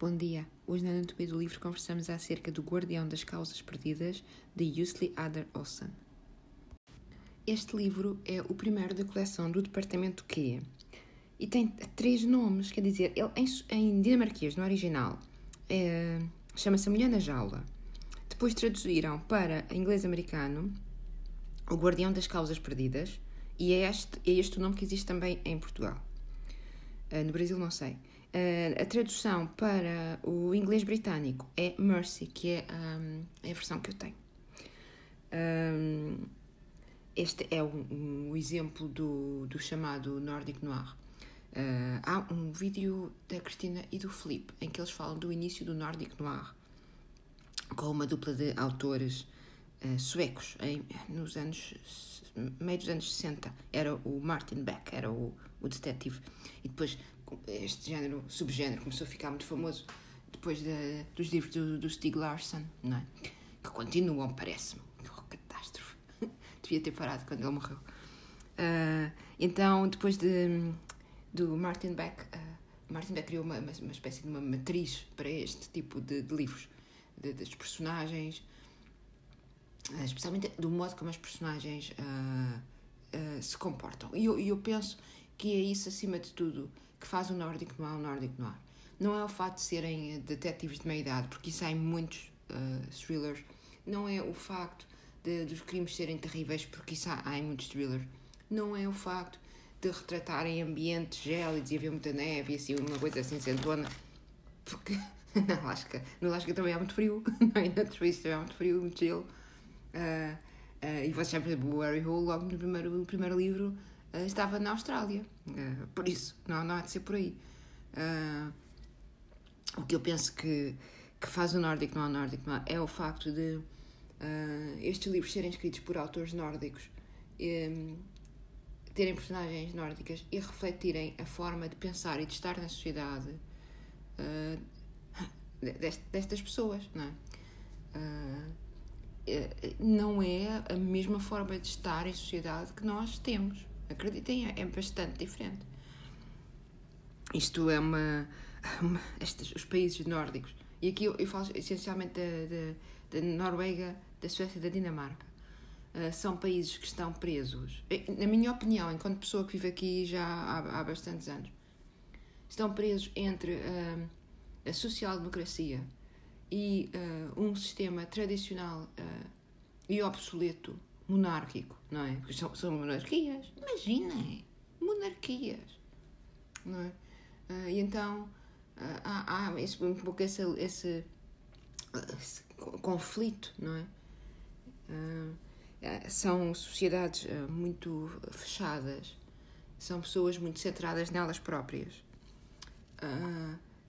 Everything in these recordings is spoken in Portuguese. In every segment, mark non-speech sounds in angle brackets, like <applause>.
Bom dia. Hoje na anatomia do livro conversamos acerca do Guardião das Causas Perdidas, de Yusli Adder Olsen. Este livro é o primeiro da coleção do Departamento Q e tem três nomes, quer dizer, ele em, em dinamarquês, no original, é, chama-se Mulher na Jaula. Depois traduziram para inglês americano O Guardião das Causas Perdidas e é este, é este o nome que existe também em Portugal. Uh, no Brasil não sei. Uh, a tradução para o inglês britânico é Mercy, que é, é a versão que eu tenho. Este é um, exemplo do, do chamado Nordic Noir. Uh, há um vídeo da Cristina e do Felipe em que eles falam do início do Nordic Noir com uma dupla de autores uh, suecos em, nos anos meio dos anos 60 era o Martin Beck era o, o detetive e depois este género, subgénero, começou a ficar muito famoso depois de, dos livros do, do Stieg Larsson, não é? Que continuam, parece-me. Oh, catástrofe. <laughs> Devia ter parado quando ele morreu. Uh, então, depois de, do Martin Beck, uh, Martin Beck criou uma, uma, uma, espécie de uma matriz para este tipo de, de livros, de, das personagens, uh, especialmente do modo como as personagens se comportam. E eu, eu penso que é isso, acima de tudo, que faz o nórdico o nórdico noir. Não é o fato de serem eh, detetives de meia idade, porque isso há em muitos uh, thrillers. Não é o facto de, dos crimes serem terríveis, porque isso há, há em muitos thrillers. Não é o facto de retratarem ambientes gélidos e haver muita neve e assim, uma coisa assim sentona. Porque <laughs> na Alasca, na Alasca também há muito frio, <laughs> não é? na Suíça também há muito frio, muito gelo. Uh, uh, e você já, por exemplo, o Harry Hole, logo no primeiro, no primeiro livro, uh, estava na Austrália. Uh, por isso, não, não há de ser por aí. Uh, o que eu penso que, que faz o nórdico não é nórdico não é, é o facto de estes livros serem escritos por autores nórdicos, um, terem personagens nórdicas e refletirem a forma de pensar e de estar na sociedade destas pessoas, não é? não é a mesma forma de estar em sociedade que nós temos. Acreditem, é, é bastante diferente. Isto é uma. <laughs> uma estes, os países nórdicos. E aqui eu, eu falo essencialmente da, da, da Noruega, da Suécia e da Dinamarca. Uh, são países que estão presos, na minha opinião, enquanto pessoa que vive aqui já há, há bastantes anos, estão presos entre uh, a social-democracia e uh, um sistema tradicional e obsoleto monárquico, não é? Porque são, são monarquias. Imaginem! Monarquias. Não é? Uh, e então uh, há, há esse, um pouco esse, esse, esse conflito, não é? Uh, são sociedades muito fechadas, são pessoas muito centradas nelas próprias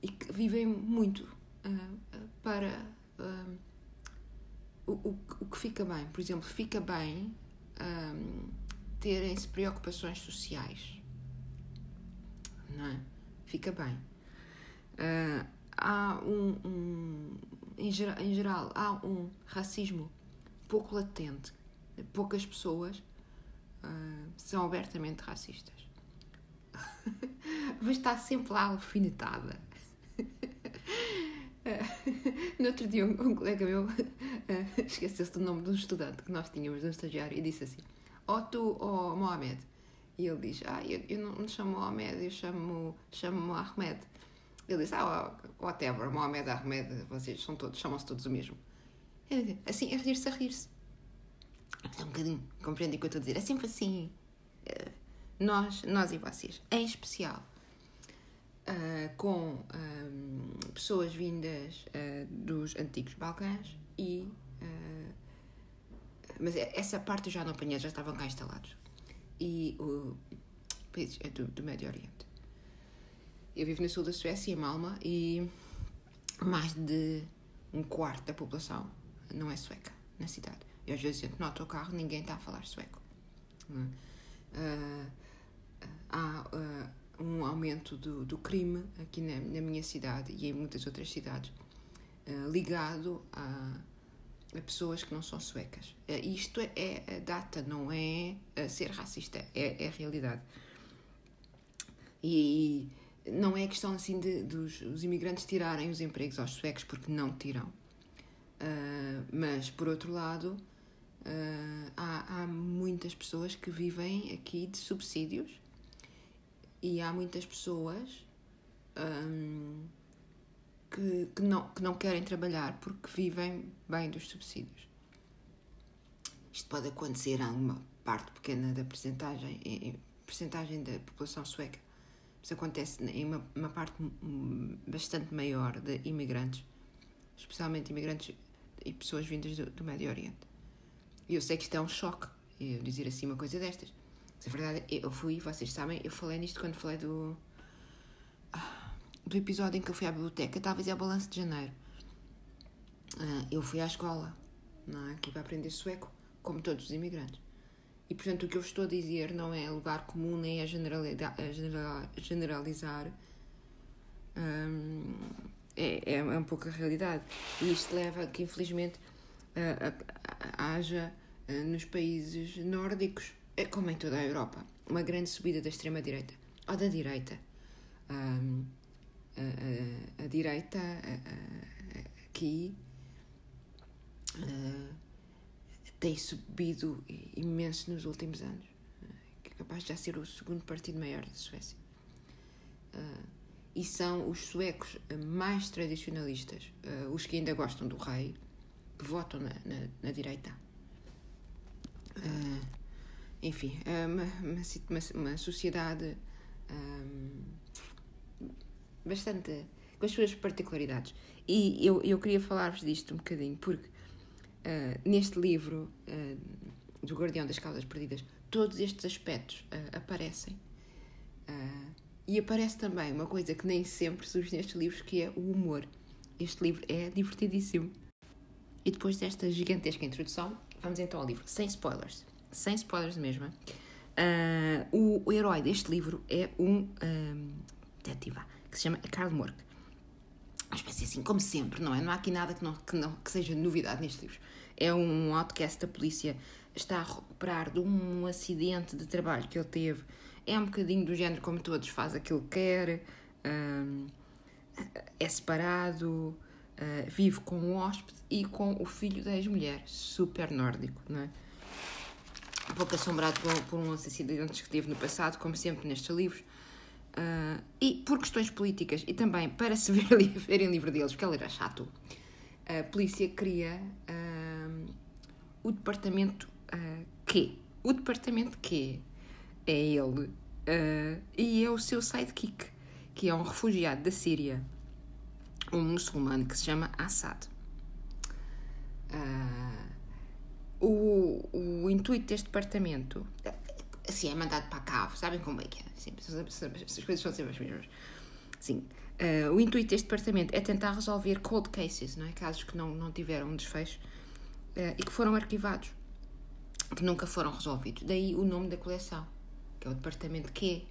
e que vivem muito para o, o, o que fica bem, por exemplo, fica bem um, terem-se preocupações sociais. Não é? Fica bem. Uh, há um, um em, geral, em geral, há um racismo pouco latente. Poucas pessoas uh, são abertamente racistas. <laughs> Mas está sempre lá alfinetada. <laughs> no outro dia, um, um colega meu uh, esqueceu-se do nome de um estudante que nós tínhamos, de um estagiário, e disse assim: Ó oh, tu, ó oh, Mohamed. E ele diz: Ah, eu, eu não me chamo Mohamed, eu chamo, chamo Ahmed. Ele disse: Ah, whatever, Mohamed, Ahmed, vocês são todos, chamam-se todos o mesmo. Ele assim, é rir-se a rir-se. É um bocadinho, compreende o que eu estou a dizer? É sempre assim. Uh, nós, nós e vocês, em especial uh, com um, pessoas vindas uh, dos antigos Balcãs e. Uh, mas essa parte eu já não apanhei, já estavam cá instalados. E o países do, do Médio Oriente. Eu vivo no sul da Suécia, em Malma, e mais de um quarto da população não é sueca na cidade. Eu às vezes entro no autocarro ninguém está a falar sueco. Uh, há uh, um aumento do, do crime aqui na, na, minha cidade e em muitas outras cidades, uh, ligado a, a, pessoas que não são suecas. Uh, isto é, é data, não é ser racista, é, é realidade. E, não é questão assim de, dos os imigrantes tirarem os empregos aos suecos, porque não tiram. Uh, mas, por outro lado, há, há muitas pessoas que vivem aqui de subsídios e há muitas pessoas um, que, que, não, que não querem trabalhar porque vivem bem dos subsídios. Isto pode acontecer em uma parte pequena da percentagem, em, percentagem da população sueca. Isso acontece em uma, uma parte bastante maior de imigrantes, especialmente imigrantes e pessoas vindas do, do Médio Oriente. E eu sei que isto é um choque, eu dizer assim uma coisa destas. Mas a verdade é, eu fui, vocês sabem, eu falei nisto quando falei do. Ah, do episódio em que eu fui à biblioteca, talvez é o balanço de janeiro. Ah, eu fui à escola, não é? Aqui para aprender sueco, como todos os imigrantes. E portanto, o que eu estou a dizer não é lugar comum nem a, generalizar. A generalizar um, é, é um pouco a realidade. E isto leva a que, infelizmente, haja nos países nórdicos, é como em toda a Europa, uma grande subida da extrema-direita ou da direita. Um, a, a, a, direita aqui uh, tem subido imenso nos últimos anos, é capaz de já ser o segundo partido maior da Suécia. Uh, e são os suecos mais tradicionalistas, uh, os que ainda gostam do rei, que votam na, na, na direita. Uh, enfim, é uma, uma, uma sociedade um, bastante com as suas particularidades. E eu, eu queria falar-vos disto um bocadinho, porque uh, neste livro uh, do Guardião das Causas Perdidas, todos estes aspectos uh, aparecem. e aparece também uma coisa que nem sempre surge nestes livros, que é o humor. Este livro é divertidíssimo. E depois desta gigantesca introdução, vamos então ao livro, sem spoilers. Sem spoilers mesmo. o, o, herói deste livro é um, detetive que se chama Karl Mork. Uma espécie assim, como sempre, não é? Não há aqui nada que, não, que, não, que seja novidade neste livro é um outcast da polícia, está a recuperar de um acidente de trabalho que ele teve. É um bocadinho do género como todos, faz aquilo que quer, um, é separado, uh, vive com o hóspede e com o filho da ex-mulher, super nórdico, não é? Pouco assombrado por, por um acidente que teve no passado, como sempre nestes livros. Uh, e por questões políticas e também para se <laughs> ver, verem livro deles, porque ele era chato, a polícia queria uh, o departamento uh, Q. O departamento Q é ele uh, e é o seu sidekick, que é um refugiado da Síria, um muçulmano que se chama Assad. Uh, o, o intuito deste departamento assim, é mandado para cave, sabem como é que é? Sempre, as coisas são sempre as mesmas. Sim. Uh, o intuito deste departamento é tentar resolver cold cases, não é? casos que não, não tiveram um desfecho uh, e que foram arquivados, que nunca foram resolvidos. Daí o nome da coleção, que é o Departamento Q.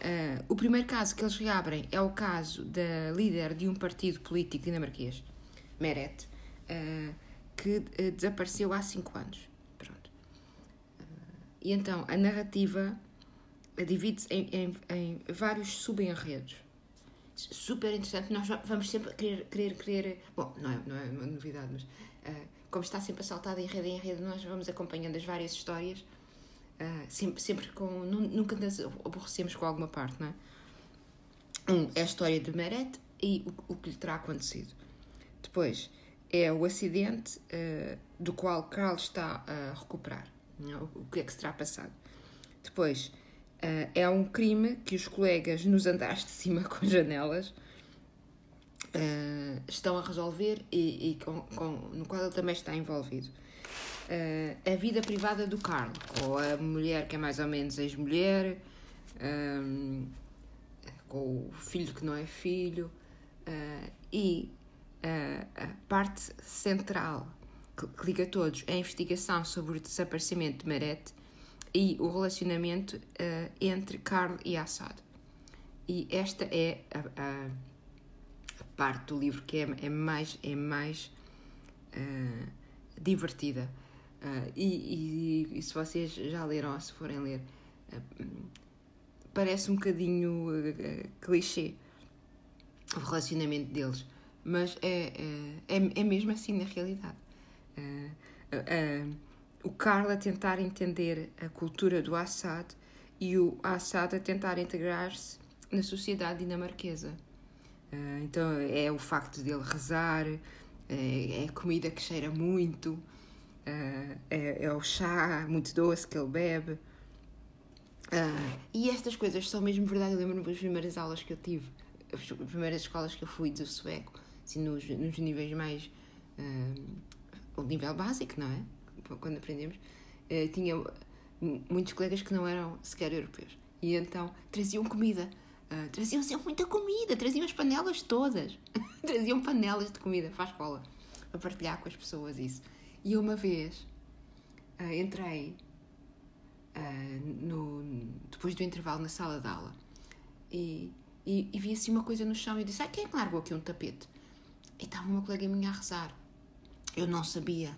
Uh, o primeiro caso que eles reabrem é o caso da líder de um partido político dinamarquês, Meret, uh, que uh, desapareceu há cinco anos. Pronto. e então a narrativa divide-se em, em, em, vários subenredos. Super interessante, nós vamos sempre querer, querer, querer. Bom, não é, não é uma novidade, mas como está sempre assaltada em rede em rede, nós vamos acompanhando as várias histórias, uh, sempre, sempre com. Nunca nos aborrecemos com alguma parte, não é? Um é a história de Meret e o, o que lhe terá acontecido. Depois é o acidente uh, do qual Carl está a recuperar, é? o, que é que se terá passado. Depois uh, é um crime que os colegas nos andares de cima <laughs> com janelas uh, estão a resolver e, e com, com, no qual ele também está envolvido. A vida privada do Carl, com a mulher que é mais ou menos ex-mulher, um, com o filho que não é filho, e a parte central que, que, liga todos é a investigação sobre o desaparecimento de Meret e o relacionamento entre Carl e Assad. E esta é a, a parte do livro que é, é mais, é mais uh, divertida. Uh, e, e, e, se vocês já leram ou se forem ler, uh, parece um bocadinho uh, clichê o relacionamento deles, mas é, é, é, é mesmo assim na realidade. Uh, uh, o Carl a tentar entender a cultura do Assad e o Assad a tentar integrar-se na sociedade dinamarquesa. Uh, então é o facto dele rezar, é, é a comida que cheira muito, uh, é, é, o chá muito doce que ele bebe. Uh, e estas coisas são mesmo verdade. Eu lembro-me das primeiras aulas que eu tive, as primeiras escolas que eu fui do sueco, assim, nos, nos níveis mais. o nível básico, não é? Quando aprendemos, tinha muitos colegas que não eram sequer europeus. E então traziam comida. Uh, traziam muita comida, traziam as panelas todas. <laughs> traziam panelas de comida para a escola, para partilhar com as pessoas isso. E uma vez uh, entrei uh, no, depois do intervalo na sala de aula e, e, e, vi assim uma coisa no chão e disse: ah, quem é que largou aqui um tapete? E estava uma colega minha a rezar. Eu não sabia,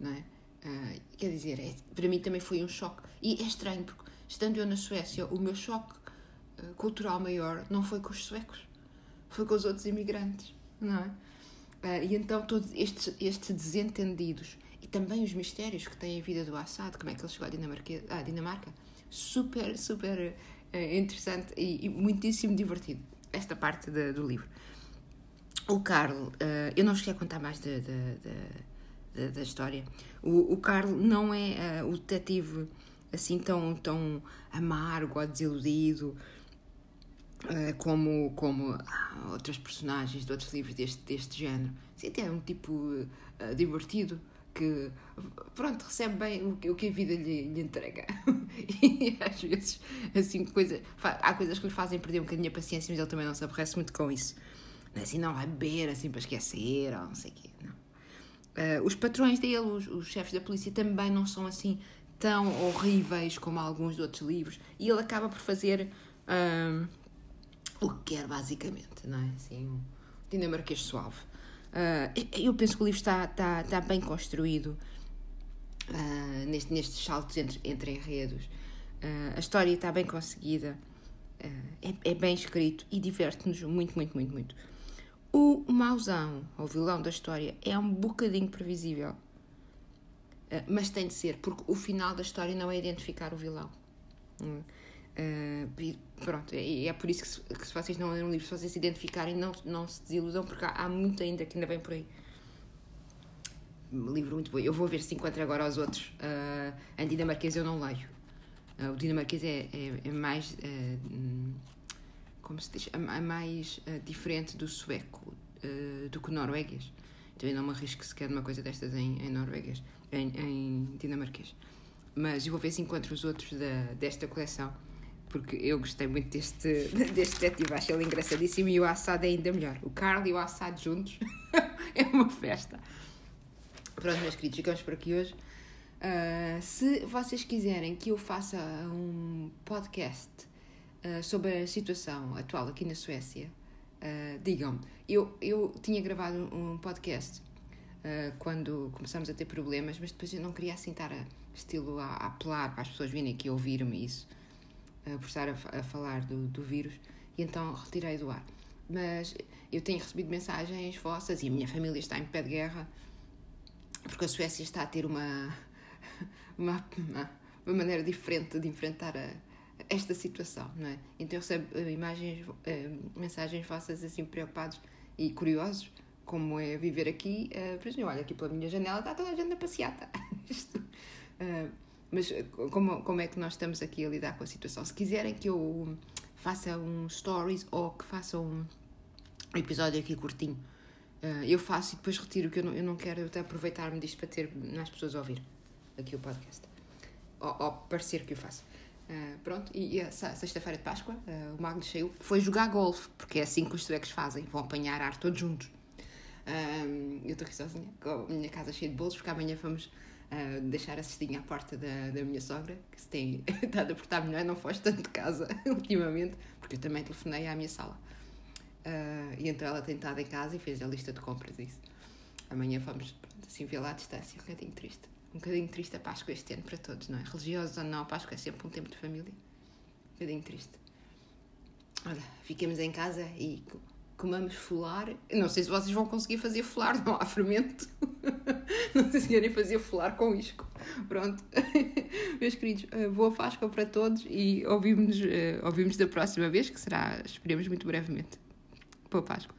não é? Uh, quer dizer, é, para mim também foi um choque. E é estranho, porque estando eu na Suécia, o meu choque uh, cultural maior não foi com os suecos, foi com os outros imigrantes, não é? Uh, e então todos estes, estes desentendidos e também os mistérios que tem a vida do Assad, como é que ele chegou à Dinamarca, à Dinamarca super, super interessante e, e, muitíssimo divertido, esta parte de, do livro. O Carl, eu não cheguei a contar mais de, de da, da história. O, o não é uh, o detetive assim tão, tão amargo ou desiludido uh, como, como uh, outras personagens de outros livros deste, deste género. Sim, até é um tipo uh, divertido que pronto, recebe bem o que, o que a vida lhe, lhe entrega. <laughs> e às vezes, assim, coisa, há coisas que lhe fazem perder um bocadinho a paciência, mas ele também não se aborrece muito com isso. Assim, não vai beber assim para esquecer ou não sei o quê. Não. Uh, os patrões dele, os, os chefes da polícia, também não são assim tão horríveis como alguns de outros livros. E ele acaba por fazer uh, o que quer, basicamente, não é? Assim, um dinamarquês suave. Uh, eu penso que o livro está, está, está bem construído uh, neste, nestes saltos entre, entre enredos. Uh, a história está bem conseguida, é, é, bem escrito e diverte-nos muito, muito, muito, muito. O mauzão, ou vilão da história, é um bocadinho previsível. Uh, mas tem de ser, porque o final da história não é identificar o vilão. Uh, pronto, e é, é, por isso que se, que se, vocês não leram o livro, se vocês se identificarem, não, não se desiludam, porque há, há muito ainda que ainda vem por aí. Um livro muito bom. Eu vou ver se encontro agora os outros. Uh, em dinamarquês eu não leio. Uh, o dinamarquês é, é, é mais. Uh, como se diz, a, mais uh, diferente do sueco uh, do que norueguês. Então eu não me arrisco sequer numa coisa destas em, em norueguês, em, em dinamarquês. Mas eu vou ver se encontro os outros da, desta coleção, porque eu gostei muito deste, <laughs> deste detetive, acho ele engraçadíssimo e o Assad é ainda melhor. O Carl e o Assad juntos <laughs> é uma festa. Pronto, meus queridos, ficamos por aqui hoje. Uh, se vocês quiserem que eu faça um podcast uh, sobre a situação atual aqui na Suécia, uh, digam-me. Eu, eu tinha gravado um podcast uh, quando começamos a ter problemas, mas depois eu não queria assim estar a, estilo a, a apelar para as pessoas virem aqui ouvir-me isso, por estar a, a falar do, do vírus, e então retirei do ar. Mas eu tenho recebido mensagens vossas e a minha família está em pé de guerra porque a Suécia está a ter uma, <laughs> uma, uma maneira diferente de enfrentar a, esta situação, não é? Então eu recebo uh, imagens, uh, mensagens vossas assim preocupados e curiosos, como é viver aqui. Uh, por exemplo, olha, aqui pela minha janela está toda a gente a passear. Tá? <laughs> mas como, como é que nós estamos aqui a lidar com a situação? Se quiserem que eu faça um stories ou que faça um episódio aqui curtinho, eu faço e depois retiro, que eu não, eu não quero até aproveitar-me disto para ter mais pessoas a ouvir aqui o podcast. Ou, ou parecer que eu faço. Uh, pronto, e, e a sexta-feira de Páscoa, uh, o Magnus saiu, foi jogar golfe, porque é assim que os suecos fazem, vão apanhar ar todos juntos. Uh, eu estou aqui sozinha, com a minha casa cheia de bolos, porque amanhã vamos deixar a cestinha à porta da, da minha sogra, que se tem <laughs> estado a portar melhor, não foge tanto de casa <laughs> ultimamente, porque eu também telefonei à minha sala. e então ela tem estado em casa e fez a lista de compras isso. Amanhã vamos, assim, vê-la à distância, um bocadinho triste um bocadinho triste a Páscoa este ano para todos, não é? Religiosos ou não, a Páscoa é sempre um tempo de família. Um bocadinho triste. olha, fiquemos em casa e comamos folar. Não sei se vocês vão conseguir fazer folar, não há fermento. <laughs> não sei se querem fazer folar com isco. Pronto. <laughs> Meus queridos, eh, boa Páscoa para todos e ouvimos-nos ouvimos da próxima vez, que será, esperemos, muito brevemente. Boa Páscoa.